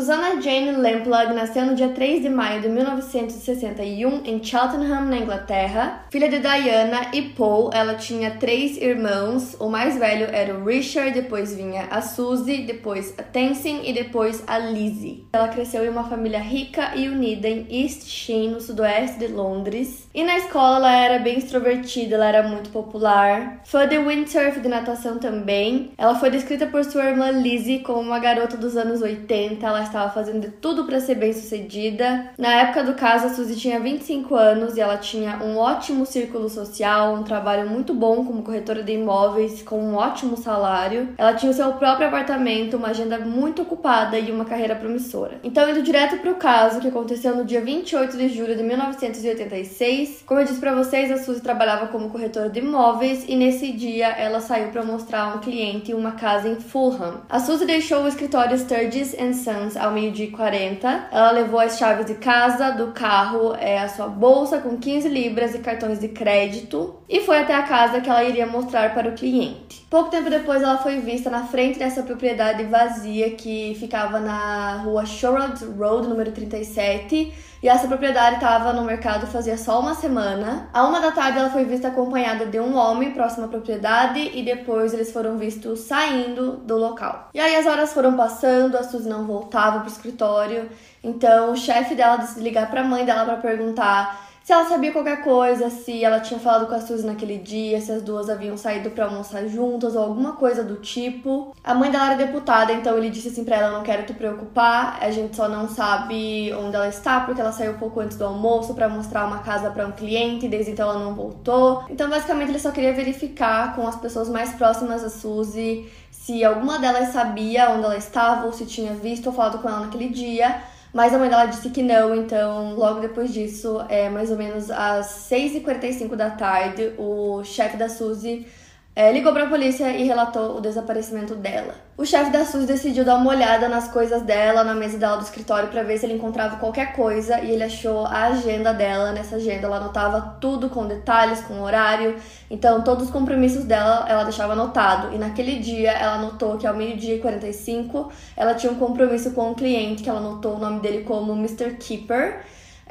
Susanna Jane Lamplugh nasceu no dia 3 de maio de 1961 em Cheltenham, na Inglaterra. Filha de Diana e Paul, ela tinha três irmãos. O mais velho era o Richard, depois vinha a Suzy, depois a Tenzin e depois a Lizzie. Ela cresceu em uma família rica e unida em East Sheen, no sudoeste de Londres. E na escola ela era bem extrovertida, ela era muito popular. Fã de windsurf de natação também. Ela foi descrita por sua irmã Lizzie como uma garota dos anos 80. Ela estava fazendo de tudo para ser bem sucedida. Na época do caso, a Suzy tinha 25 anos e ela tinha um ótimo círculo social, um trabalho muito bom como corretora de imóveis, com um ótimo salário. Ela tinha o seu próprio apartamento, uma agenda muito ocupada e uma carreira promissora. Então, indo direto para o caso que aconteceu no dia 28 de julho de 1986, como eu disse para vocês, a Suzy trabalhava como corretora de imóveis e nesse dia ela saiu para mostrar a um cliente uma casa em Fulham. A Suzy deixou o escritório Sturgis Sons ao meio-dia e 40. Ela levou as chaves de casa, do carro, é, a sua bolsa com 15 libras e cartões de crédito e foi até a casa que ela iria mostrar para o cliente. Pouco tempo depois, ela foi vista na frente dessa propriedade vazia que ficava na rua Sherwood Road, número 37. E essa propriedade estava no mercado fazia só uma semana. A uma da tarde, ela foi vista acompanhada de um homem próximo à propriedade e depois eles foram vistos saindo do local. E aí as horas foram passando, a Suzy não voltava pro escritório. Então o chefe dela decidiu ligar para a mãe dela para perguntar se ela sabia qualquer coisa, se ela tinha falado com a Suzy naquele dia, se as duas haviam saído para almoçar juntas ou alguma coisa do tipo. A mãe dela era deputada, então ele disse assim para ela: "Não quero te preocupar, a gente só não sabe onde ela está porque ela saiu pouco antes do almoço para mostrar uma casa para um cliente, desde então ela não voltou". Então, basicamente, ele só queria verificar com as pessoas mais próximas a Suzy se alguma delas sabia onde ela estava ou se tinha visto ou falado com ela naquele dia. Mas a mãe dela disse que não, então logo depois disso, é mais ou menos às 6h45 da tarde, o chefe da Suzy é, ligou para a polícia e relatou o desaparecimento dela. O chefe da SUS decidiu dar uma olhada nas coisas dela, na mesa dela do escritório, para ver se ele encontrava qualquer coisa e ele achou a agenda dela. Nessa agenda ela anotava tudo com detalhes, com horário. Então, todos os compromissos dela ela deixava anotado. E naquele dia ela anotou que ao meio-dia e 45 ela tinha um compromisso com um cliente que ela anotou o nome dele como Mr. Keeper.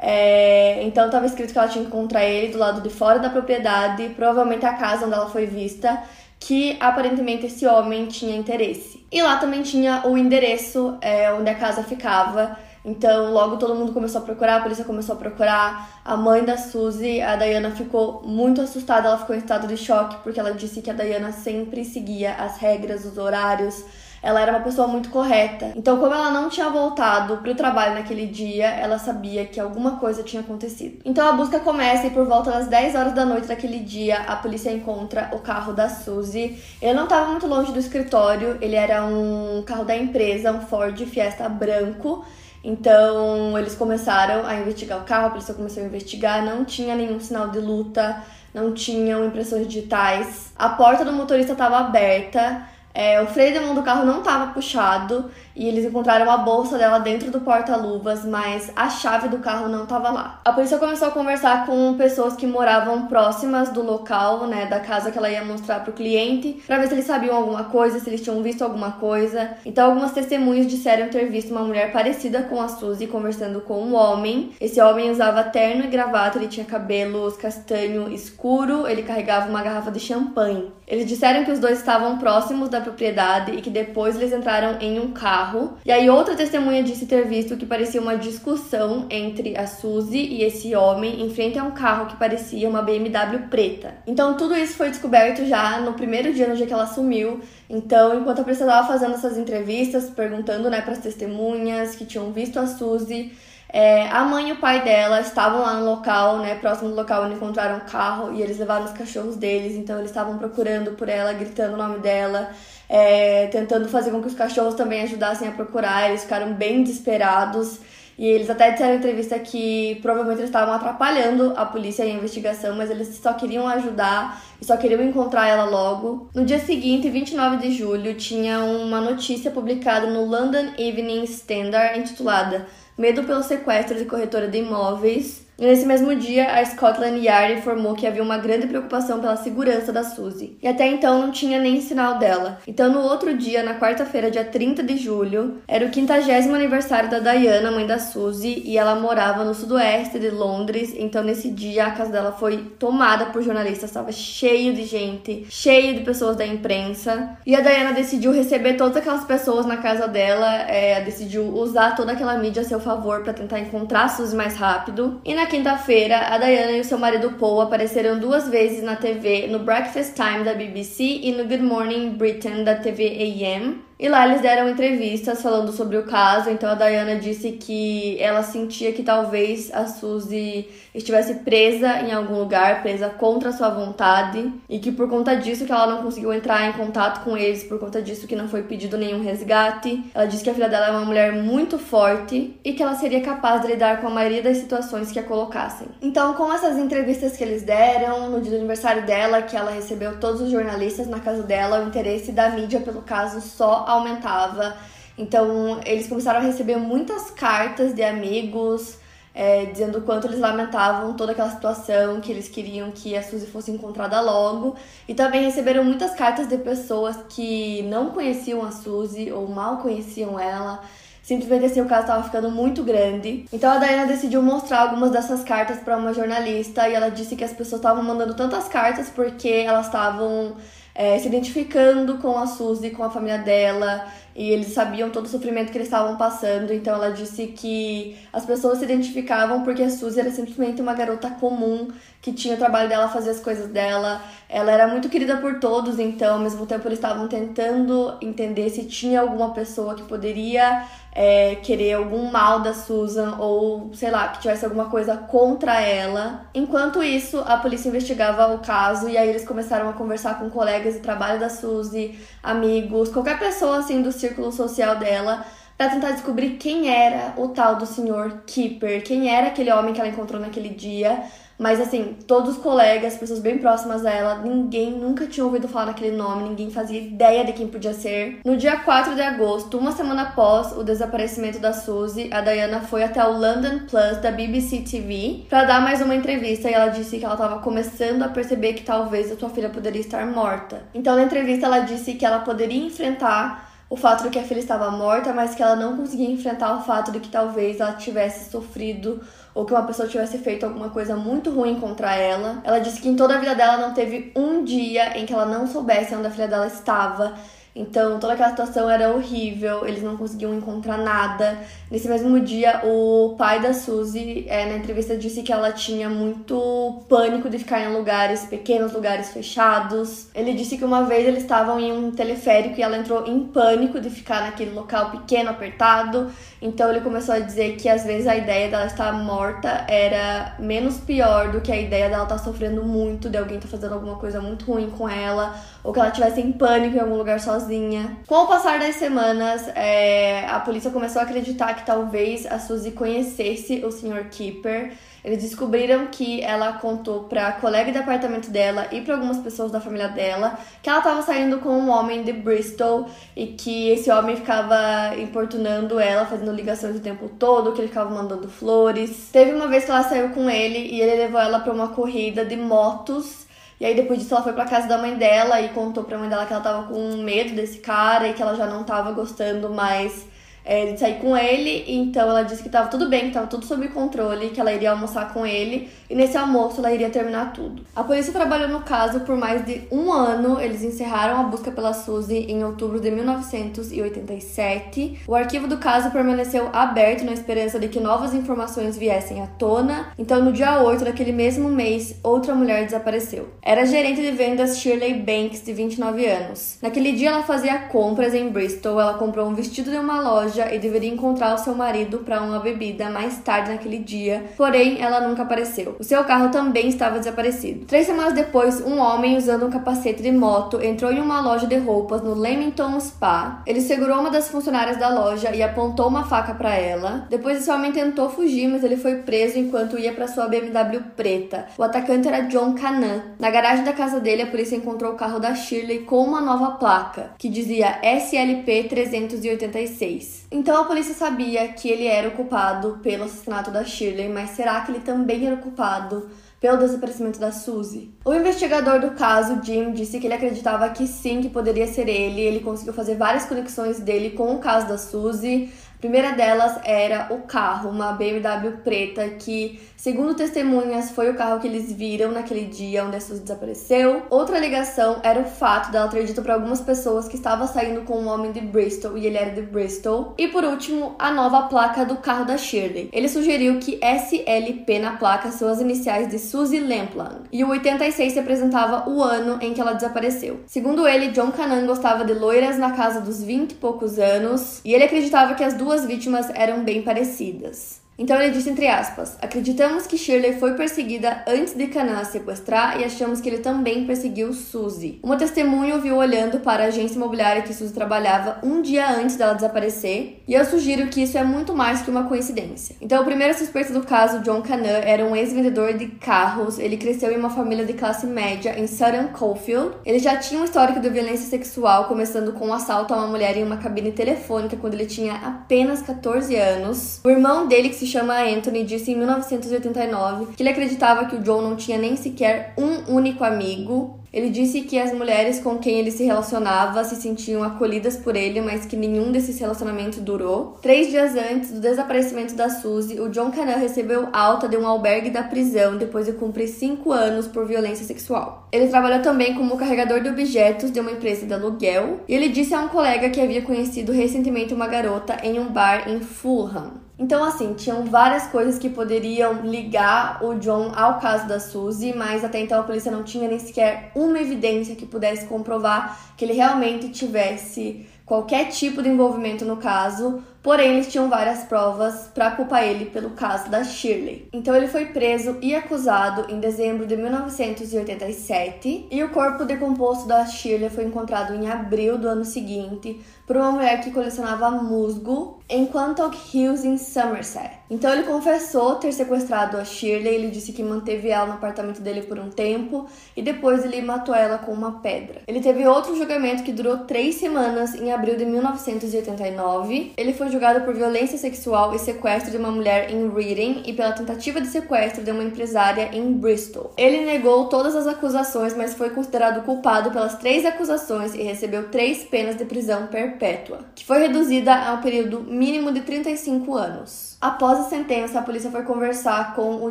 É, então estava escrito que ela tinha que encontrar ele do lado de fora da propriedade, provavelmente a casa onde ela foi vista, que aparentemente esse homem tinha interesse. E lá também tinha o endereço é, onde a casa ficava. Então, logo todo mundo começou a procurar, a polícia começou a procurar. A mãe da Suzy, a Diana, ficou muito assustada, ela ficou em estado de choque, porque ela disse que a Diana sempre seguia as regras, os horários, ela era uma pessoa muito correta. Então, como ela não tinha voltado pro trabalho naquele dia, ela sabia que alguma coisa tinha acontecido. Então, a busca começa e por volta das 10 horas da noite daquele dia, a polícia encontra o carro da Suzy. Ele não estava muito longe do escritório, ele era um carro da empresa, um Ford Fiesta branco. Então, eles começaram a investigar o carro, a polícia começou a investigar, não tinha nenhum sinal de luta, não tinham impressões digitais. A porta do motorista estava aberta. É, o freio de mão do carro não estava puxado e eles encontraram a bolsa dela dentro do porta-luvas, mas a chave do carro não estava lá. A polícia começou a conversar com pessoas que moravam próximas do local, né, da casa que ela ia mostrar para o cliente, para ver se eles sabiam alguma coisa, se eles tinham visto alguma coisa. Então, algumas testemunhas disseram ter visto uma mulher parecida com a Suzy conversando com um homem. Esse homem usava terno e gravata, ele tinha cabelos castanho escuro, ele carregava uma garrafa de champanhe. Eles disseram que os dois estavam próximos da propriedade e que depois eles entraram em um carro. E aí outra testemunha disse ter visto que parecia uma discussão entre a Suzy e esse homem em frente a um carro que parecia uma BMW preta. Então tudo isso foi descoberto já no primeiro dia, no dia que ela sumiu. Então, enquanto a polícia estava fazendo essas entrevistas, perguntando né, para as testemunhas que tinham visto a Suzy, é, a mãe e o pai dela estavam lá no local, né, próximo do local onde encontraram o carro, e eles levaram os cachorros deles, então eles estavam procurando por ela, gritando o nome dela, é, tentando fazer com que os cachorros também ajudassem a procurar. Eles ficaram bem desesperados. E eles até disseram em entrevista que provavelmente eles estavam atrapalhando a polícia e a investigação, mas eles só queriam ajudar e só queriam encontrar ela logo. No dia seguinte, 29 de julho, tinha uma notícia publicada no London Evening Standard intitulada Medo pelo sequestro de corretora de imóveis nesse mesmo dia, a Scotland Yard informou que havia uma grande preocupação pela segurança da Suzy. E até então não tinha nem sinal dela. Então, no outro dia, na quarta-feira, dia 30 de julho, era o 50 aniversário da Diana, mãe da Suzy, e ela morava no sudoeste de Londres. Então, nesse dia, a casa dela foi tomada por jornalistas, estava cheio de gente, cheio de pessoas da imprensa. E a Diana decidiu receber todas aquelas pessoas na casa dela, é, decidiu usar toda aquela mídia a seu favor para tentar encontrar a Suzy mais rápido. E na quinta-feira, a Diana e o seu marido Paul apareceram duas vezes na TV, no Breakfast Time da BBC e no Good Morning Britain da TV AM. E lá eles deram entrevistas falando sobre o caso. Então a Diana disse que ela sentia que talvez a Suzy estivesse presa em algum lugar, presa contra sua vontade, e que por conta disso que ela não conseguiu entrar em contato com eles, por conta disso que não foi pedido nenhum resgate. Ela disse que a filha dela é uma mulher muito forte e que ela seria capaz de lidar com a maioria das situações que a colocassem. Então, com essas entrevistas que eles deram no dia do aniversário dela, que ela recebeu todos os jornalistas na casa dela, o interesse da mídia pelo caso só aumentava. Então, eles começaram a receber muitas cartas de amigos é, dizendo o quanto eles lamentavam toda aquela situação, que eles queriam que a Suzy fosse encontrada logo. E também receberam muitas cartas de pessoas que não conheciam a Suzy ou mal conheciam ela. Simplesmente assim, o caso estava ficando muito grande. Então a Diana decidiu mostrar algumas dessas cartas para uma jornalista e ela disse que as pessoas estavam mandando tantas cartas porque elas estavam é, se identificando com a Suzy, com a família dela, e eles sabiam todo o sofrimento que eles estavam passando. Então ela disse que as pessoas se identificavam porque a Suzy era simplesmente uma garota comum que tinha o trabalho dela, fazia as coisas dela. Ela era muito querida por todos, então ao mesmo tempo eles estavam tentando entender se tinha alguma pessoa que poderia é, querer algum mal da Susan ou, sei lá, que tivesse alguma coisa contra ela. Enquanto isso, a polícia investigava o caso e aí eles começaram a conversar com colegas de trabalho da Suzy, amigos, qualquer pessoa assim do círculo social dela para tentar descobrir quem era o tal do senhor Keeper, quem era aquele homem que ela encontrou naquele dia, mas assim, todos os colegas, pessoas bem próximas a ela, ninguém nunca tinha ouvido falar naquele nome, ninguém fazia ideia de quem podia ser. No dia 4 de agosto, uma semana após o desaparecimento da Suzy, a Diana foi até o London Plus da BBC TV para dar mais uma entrevista e ela disse que ela estava começando a perceber que talvez a sua filha poderia estar morta. Então, na entrevista, ela disse que ela poderia enfrentar o fato de que a filha estava morta, mas que ela não conseguia enfrentar o fato de que talvez ela tivesse sofrido ou que uma pessoa tivesse feito alguma coisa muito ruim contra ela. Ela disse que em toda a vida dela não teve um dia em que ela não soubesse onde a filha dela estava então, toda aquela situação era horrível, eles não conseguiam encontrar nada. Nesse mesmo dia, o pai da Suzy, é, na entrevista, disse que ela tinha muito pânico de ficar em lugares pequenos, lugares fechados. Ele disse que uma vez eles estavam em um teleférico e ela entrou em pânico de ficar naquele local pequeno, apertado. Então, ele começou a dizer que às vezes a ideia dela estar morta era menos pior do que a ideia dela estar sofrendo muito, de alguém estar fazendo alguma coisa muito ruim com ela, ou que ela estivesse em pânico em algum lugar sozinha. Com o passar das semanas, é, a polícia começou a acreditar que talvez a Suzy conhecesse o Sr. Keeper. Eles descobriram que ela contou para colega de apartamento dela e para algumas pessoas da família dela que ela estava saindo com um homem de Bristol e que esse homem ficava importunando ela, fazendo ligações o tempo todo, que ele ficava mandando flores. Teve uma vez que ela saiu com ele e ele levou ela para uma corrida de motos e aí depois disso ela foi pra casa da mãe dela e contou pra mãe dela que ela tava com medo desse cara e que ela já não tava gostando mais é, de sair com ele, então ela disse que estava tudo bem, que estava tudo sob controle, que ela iria almoçar com ele e nesse almoço ela iria terminar tudo. A polícia trabalhou no caso por mais de um ano, eles encerraram a busca pela Suzy em outubro de 1987. O arquivo do caso permaneceu aberto na esperança de que novas informações viessem à tona, então no dia 8 daquele mesmo mês, outra mulher desapareceu. Era gerente de vendas Shirley Banks, de 29 anos. Naquele dia ela fazia compras em Bristol, ela comprou um vestido de uma loja e deveria encontrar o seu marido para uma bebida mais tarde naquele dia, porém ela nunca apareceu. O seu carro também estava desaparecido. Três semanas depois, um homem usando um capacete de moto entrou em uma loja de roupas no Leamington Spa. Ele segurou uma das funcionárias da loja e apontou uma faca para ela. Depois esse homem tentou fugir, mas ele foi preso enquanto ia para sua BMW preta. O atacante era John Canan. Na garagem da casa dele, a polícia encontrou o carro da Shirley com uma nova placa, que dizia SLP 386. Então a polícia sabia que ele era o culpado pelo assassinato da Shirley, mas será que ele também era o culpado pelo desaparecimento da Suzy. O investigador do caso, Jim, disse que ele acreditava que sim, que poderia ser ele. Ele conseguiu fazer várias conexões dele com o caso da Suzy. A primeira delas era o carro, uma BMW preta que, segundo testemunhas, foi o carro que eles viram naquele dia onde a Suzy desapareceu. Outra alegação era o fato dela ter dito para algumas pessoas que estava saindo com um homem de Bristol e ele era de Bristol. E por último, a nova placa do carro da Shirley. Ele sugeriu que SLP na placa são as iniciais de Suzy Lamplang. E o 86 representava o ano em que ela desapareceu. Segundo ele, John Cannon gostava de loiras na casa dos 20 e poucos anos e ele acreditava que as duas vítimas eram bem parecidas. Então ele disse entre aspas: Acreditamos que Shirley foi perseguida antes de Canaan sequestrar e achamos que ele também perseguiu Suzy. Uma testemunha viu olhando para a agência imobiliária que Suzy trabalhava um dia antes dela desaparecer, e eu sugiro que isso é muito mais que uma coincidência. Então o primeiro suspeito do caso, John Canaan, era um ex-vendedor de carros. Ele cresceu em uma família de classe média em Sutton Coldfield. Ele já tinha um histórico de violência sexual, começando com um assalto a uma mulher em uma cabine telefônica quando ele tinha apenas 14 anos. O irmão dele, que se chama Anthony disse em 1989 que ele acreditava que o John não tinha nem sequer um único amigo ele disse que as mulheres com quem ele se relacionava se sentiam acolhidas por ele, mas que nenhum desses relacionamentos durou. Três dias antes do desaparecimento da Suzy, o John Canan recebeu alta de um albergue da prisão depois de cumprir cinco anos por violência sexual. Ele trabalhou também como carregador de objetos de uma empresa de aluguel e ele disse a um colega que havia conhecido recentemente uma garota em um bar em Fulham. Então, assim, tinham várias coisas que poderiam ligar o John ao caso da Suzy, mas até então a polícia não tinha nem sequer uma evidência que pudesse comprovar que ele realmente tivesse qualquer tipo de envolvimento no caso, porém eles tinham várias provas para culpar ele pelo caso da Shirley. Então ele foi preso e acusado em dezembro de 1987 e o corpo decomposto da Shirley foi encontrado em abril do ano seguinte por uma mulher que colecionava musgo em Quantock Hills, em Somerset. Então ele confessou ter sequestrado a Shirley, ele disse que manteve ela no apartamento dele por um tempo e depois ele matou ela com uma pedra. Ele teve outro julgamento que durou três semanas em abril de 1989. Ele foi julgado por violência sexual e sequestro de uma mulher em Reading e pela tentativa de sequestro de uma empresária em Bristol. Ele negou todas as acusações, mas foi considerado culpado pelas três acusações e recebeu três penas de prisão perpétua, que foi reduzida ao período mínimo de 35 anos. Após a sentença, a polícia foi conversar com o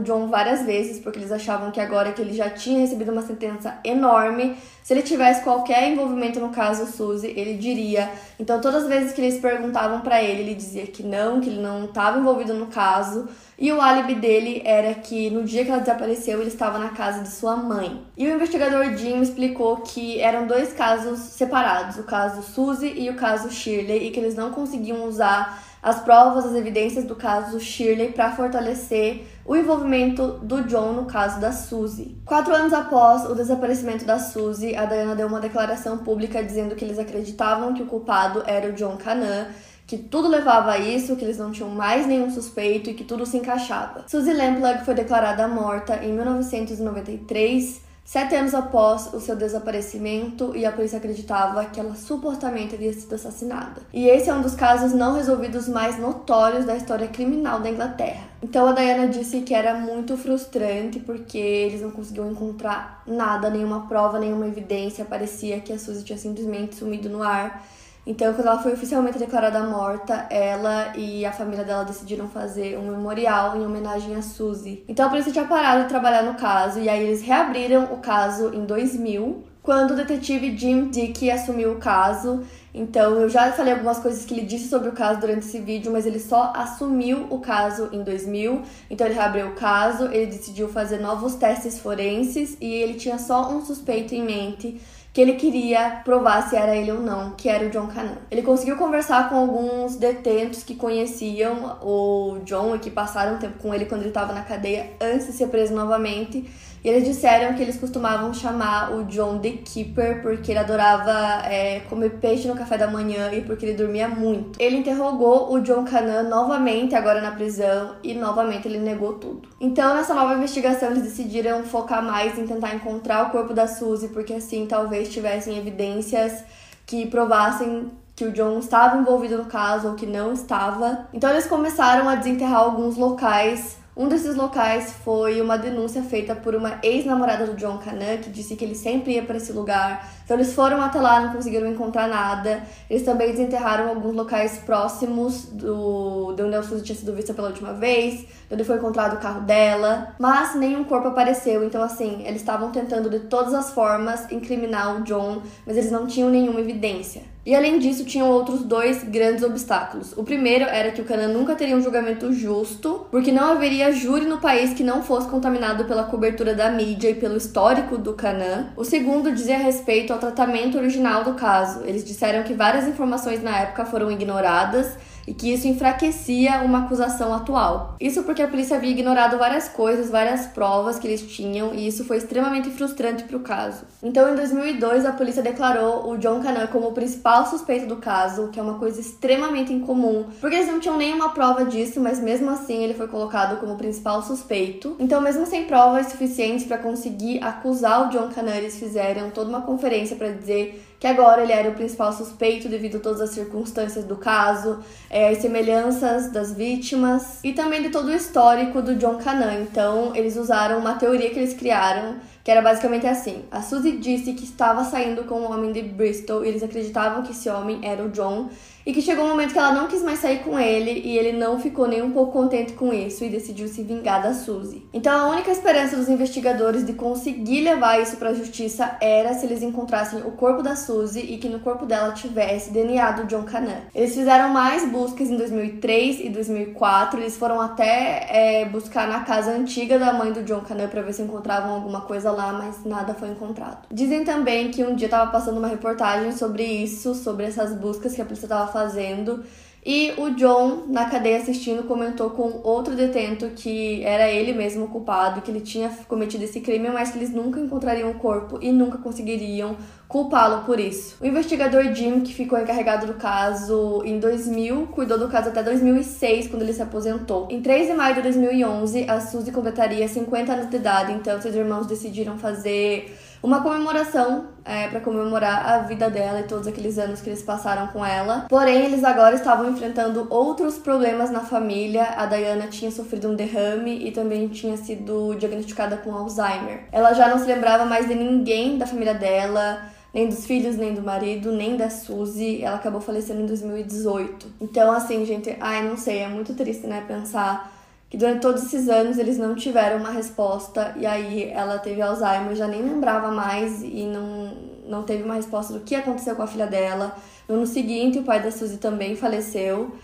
John várias vezes, porque eles achavam que agora que ele já tinha recebido uma sentença enorme, se ele tivesse qualquer envolvimento no caso Suzy, ele diria. Então, todas as vezes que eles perguntavam para ele, ele dizia que não, que ele não estava envolvido no caso. E o álibi dele era que no dia que ela desapareceu, ele estava na casa de sua mãe. E o investigador Jim explicou que eram dois casos separados, o caso Suzy e o caso Shirley, e que eles não conseguiam usar as provas, as evidências do caso Shirley para fortalecer o envolvimento do John no caso da Suzy. Quatro anos após o desaparecimento da Suzy, a Diana deu uma declaração pública dizendo que eles acreditavam que o culpado era o John Canan, que tudo levava a isso, que eles não tinham mais nenhum suspeito e que tudo se encaixava. Suzy Lamplugh foi declarada morta em 1993 Sete anos após o seu desaparecimento, e a polícia acreditava que ela supostamente havia sido assassinada. E esse é um dos casos não resolvidos mais notórios da história criminal da Inglaterra. Então a Diana disse que era muito frustrante porque eles não conseguiam encontrar nada, nenhuma prova, nenhuma evidência. Parecia que a Suzy tinha simplesmente sumido no ar. Então, quando ela foi oficialmente declarada morta, ela e a família dela decidiram fazer um memorial em homenagem a Suzy. Então, a polícia tinha parado de trabalhar no caso e aí eles reabriram o caso em 2000, quando o detetive Jim Dick assumiu o caso. Então, eu já falei algumas coisas que ele disse sobre o caso durante esse vídeo, mas ele só assumiu o caso em 2000. Então, ele reabriu o caso, ele decidiu fazer novos testes forenses e ele tinha só um suspeito em mente que ele queria provar se era ele ou não, que era o John Canan. Ele conseguiu conversar com alguns detentos que conheciam o John e que passaram tempo com ele quando ele estava na cadeia antes de ser preso novamente e eles disseram que eles costumavam chamar o John The Keeper porque ele adorava é, comer peixe no café da manhã e porque ele dormia muito. Ele interrogou o John Canan novamente, agora na prisão, e novamente ele negou tudo. Então, nessa nova investigação, eles decidiram focar mais em tentar encontrar o corpo da Suzy, porque assim talvez tivessem evidências que provassem que o John estava envolvido no caso ou que não estava. Então eles começaram a desenterrar alguns locais um desses locais foi uma denúncia feita por uma ex-namorada do John Canan, que disse que ele sempre ia para esse lugar. Então eles foram até lá, não conseguiram encontrar nada. Eles também desenterraram alguns locais próximos do de onde a Suzy tinha sido vista pela última vez, onde foi encontrado o carro dela, mas nenhum corpo apareceu. Então assim, eles estavam tentando de todas as formas incriminar o John, mas eles não tinham nenhuma evidência. E além disso, tinham outros dois grandes obstáculos. O primeiro era que o Canan nunca teria um julgamento justo, porque não haveria júri no país que não fosse contaminado pela cobertura da mídia e pelo histórico do Canan. O segundo dizia respeito ao tratamento original do caso. Eles disseram que várias informações na época foram ignoradas e que isso enfraquecia uma acusação atual. Isso porque a polícia havia ignorado várias coisas, várias provas que eles tinham, e isso foi extremamente frustrante para o caso. Então, em 2002, a polícia declarou o John Canan como o principal suspeito do caso, que é uma coisa extremamente incomum, porque eles não tinham nenhuma prova disso, mas mesmo assim ele foi colocado como o principal suspeito. Então, mesmo sem provas suficientes para conseguir acusar o John Canan, eles fizeram toda uma conferência para dizer que agora ele era o principal suspeito devido a todas as circunstâncias do caso, é, as semelhanças das vítimas e também de todo o histórico do John Canan. Então, eles usaram uma teoria que eles criaram, que era basicamente assim: a Suzy disse que estava saindo com um homem de Bristol e eles acreditavam que esse homem era o John e que chegou um momento que ela não quis mais sair com ele e ele não ficou nem um pouco contente com isso e decidiu se vingar da Suzy. Então a única esperança dos investigadores de conseguir levar isso para a justiça era se eles encontrassem o corpo da Suzy e que no corpo dela tivesse DNA do John Canan. Eles fizeram mais buscas em 2003 e 2004, eles foram até é, buscar na casa antiga da mãe do John Canan para ver se encontravam alguma coisa lá, mas nada foi encontrado. Dizem também que um dia estava passando uma reportagem sobre isso, sobre essas buscas que a polícia estava fazendo. E o John, na cadeia assistindo, comentou com outro detento que era ele mesmo o culpado, que ele tinha cometido esse crime, mas que eles nunca encontrariam o corpo e nunca conseguiriam culpá-lo por isso. O investigador Jim, que ficou encarregado do caso em 2000, cuidou do caso até 2006, quando ele se aposentou. Em 3 de maio de 2011, a Suzy completaria 50 anos de idade, então seus irmãos decidiram fazer uma comemoração é, para comemorar a vida dela e todos aqueles anos que eles passaram com ela. Porém, eles agora estavam enfrentando outros problemas na família. A Diana tinha sofrido um derrame e também tinha sido diagnosticada com Alzheimer. Ela já não se lembrava mais de ninguém da família dela nem dos filhos, nem do marido, nem da Suzy. Ela acabou falecendo em 2018. Então, assim, gente, ai, não sei, é muito triste, né, pensar que durante todos esses anos eles não tiveram uma resposta e aí ela teve Alzheimer, já nem lembrava mais e não, não teve uma resposta do que aconteceu com a filha dela. No ano seguinte, o pai da Suzy também faleceu.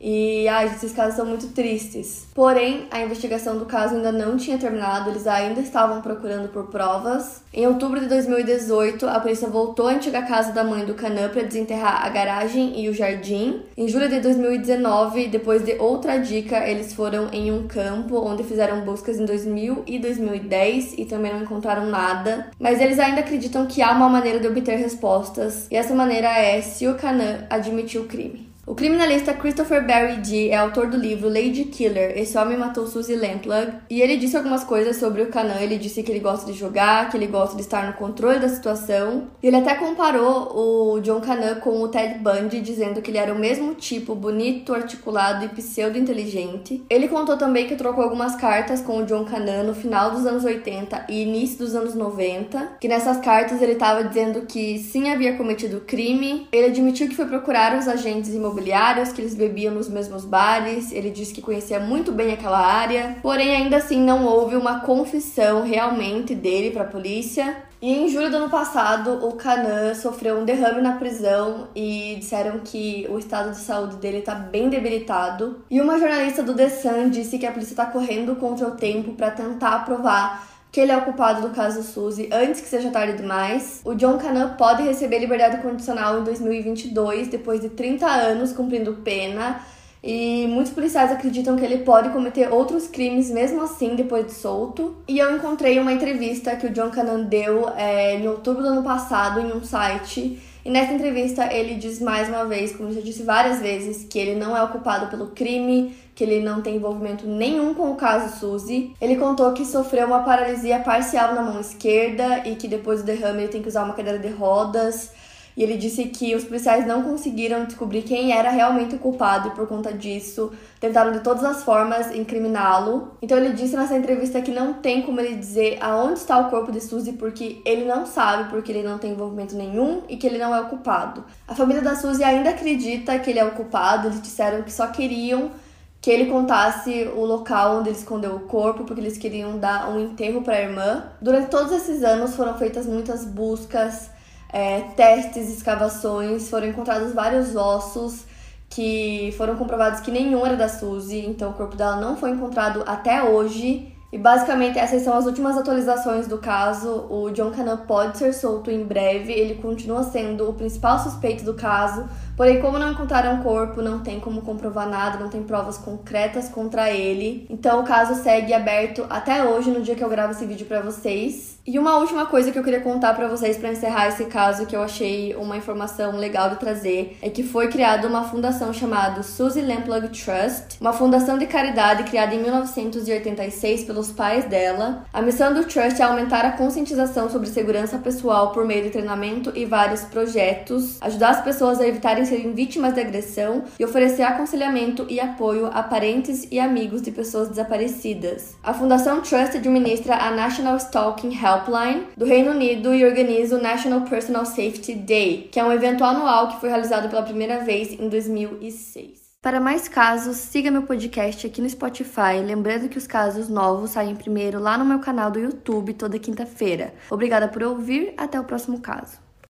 E ai, esses casos são muito tristes. Porém, a investigação do caso ainda não tinha terminado, eles ainda estavam procurando por provas. Em outubro de 2018, a polícia voltou à antiga casa da mãe do Canã para desenterrar a garagem e o jardim. Em julho de 2019, depois de outra dica, eles foram em um campo onde fizeram buscas em 2000 e 2010 e também não encontraram nada. Mas eles ainda acreditam que há uma maneira de obter respostas, e essa maneira é se o Canã admitir o crime. O criminalista Christopher Barry Dee é autor do livro Lady Killer, Esse Homem Matou Suzy Lamplugh, e ele disse algumas coisas sobre o Canan. Ele disse que ele gosta de jogar, que ele gosta de estar no controle da situação. Ele até comparou o John Canan com o Ted Bundy, dizendo que ele era o mesmo tipo, bonito, articulado e pseudo-inteligente. Ele contou também que trocou algumas cartas com o John Canan no final dos anos 80 e início dos anos 90, que nessas cartas ele estava dizendo que sim havia cometido crime. Ele admitiu que foi procurar os agentes imobiliários imobiliárias, que eles bebiam nos mesmos bares. Ele disse que conhecia muito bem aquela área, porém ainda assim não houve uma confissão realmente dele para a polícia. E em julho do ano passado, o Canan sofreu um derrame na prisão e disseram que o estado de saúde dele está bem debilitado. E uma jornalista do The Sun disse que a polícia está correndo contra o tempo para tentar provar que ele é o culpado do caso Suzy antes que seja tarde demais. O John Canan pode receber liberdade condicional em 2022, depois de 30 anos cumprindo pena. E muitos policiais acreditam que ele pode cometer outros crimes mesmo assim depois de solto. E eu encontrei uma entrevista que o John Canan deu é, em outubro do ano passado em um site e nessa entrevista ele diz mais uma vez, como já disse várias vezes, que ele não é o culpado pelo crime, que ele não tem envolvimento nenhum com o caso Suzy. Ele contou que sofreu uma paralisia parcial na mão esquerda e que depois do derrame ele tem que usar uma cadeira de rodas. E ele disse que os policiais não conseguiram descobrir quem era realmente o culpado e por conta disso tentaram de todas as formas incriminá-lo. Então ele disse nessa entrevista que não tem como ele dizer aonde está o corpo de Suzy porque ele não sabe, porque ele não tem envolvimento nenhum e que ele não é o culpado. A família da Suzy ainda acredita que ele é o culpado, eles disseram que só queriam que ele contasse o local onde ele escondeu o corpo, porque eles queriam dar um enterro para a irmã. Durante todos esses anos foram feitas muitas buscas é, testes, escavações, foram encontrados vários ossos que foram comprovados que nenhum era da Suzy, então o corpo dela não foi encontrado até hoje. E basicamente essas são as últimas atualizações do caso. O John Cannon pode ser solto em breve, ele continua sendo o principal suspeito do caso, Porém, como não encontraram corpo, não tem como comprovar nada, não tem provas concretas contra ele. Então o caso segue aberto até hoje, no dia que eu gravo esse vídeo para vocês. E uma última coisa que eu queria contar para vocês para encerrar esse caso, que eu achei uma informação legal de trazer, é que foi criada uma fundação chamada Suzy Lamplug Trust, uma fundação de caridade criada em 1986 pelos pais dela. A missão do Trust é aumentar a conscientização sobre segurança pessoal por meio de treinamento e vários projetos, ajudar as pessoas a evitarem serem vítimas de agressão e oferecer aconselhamento e apoio a parentes e amigos de pessoas desaparecidas. A Fundação Trust administra a National Stalking Helpline do Reino Unido e organiza o National Personal Safety Day, que é um evento anual que foi realizado pela primeira vez em 2006. Para mais casos, siga meu podcast aqui no Spotify. Lembrando que os casos novos saem primeiro lá no meu canal do YouTube toda quinta-feira. Obrigada por ouvir, até o próximo caso.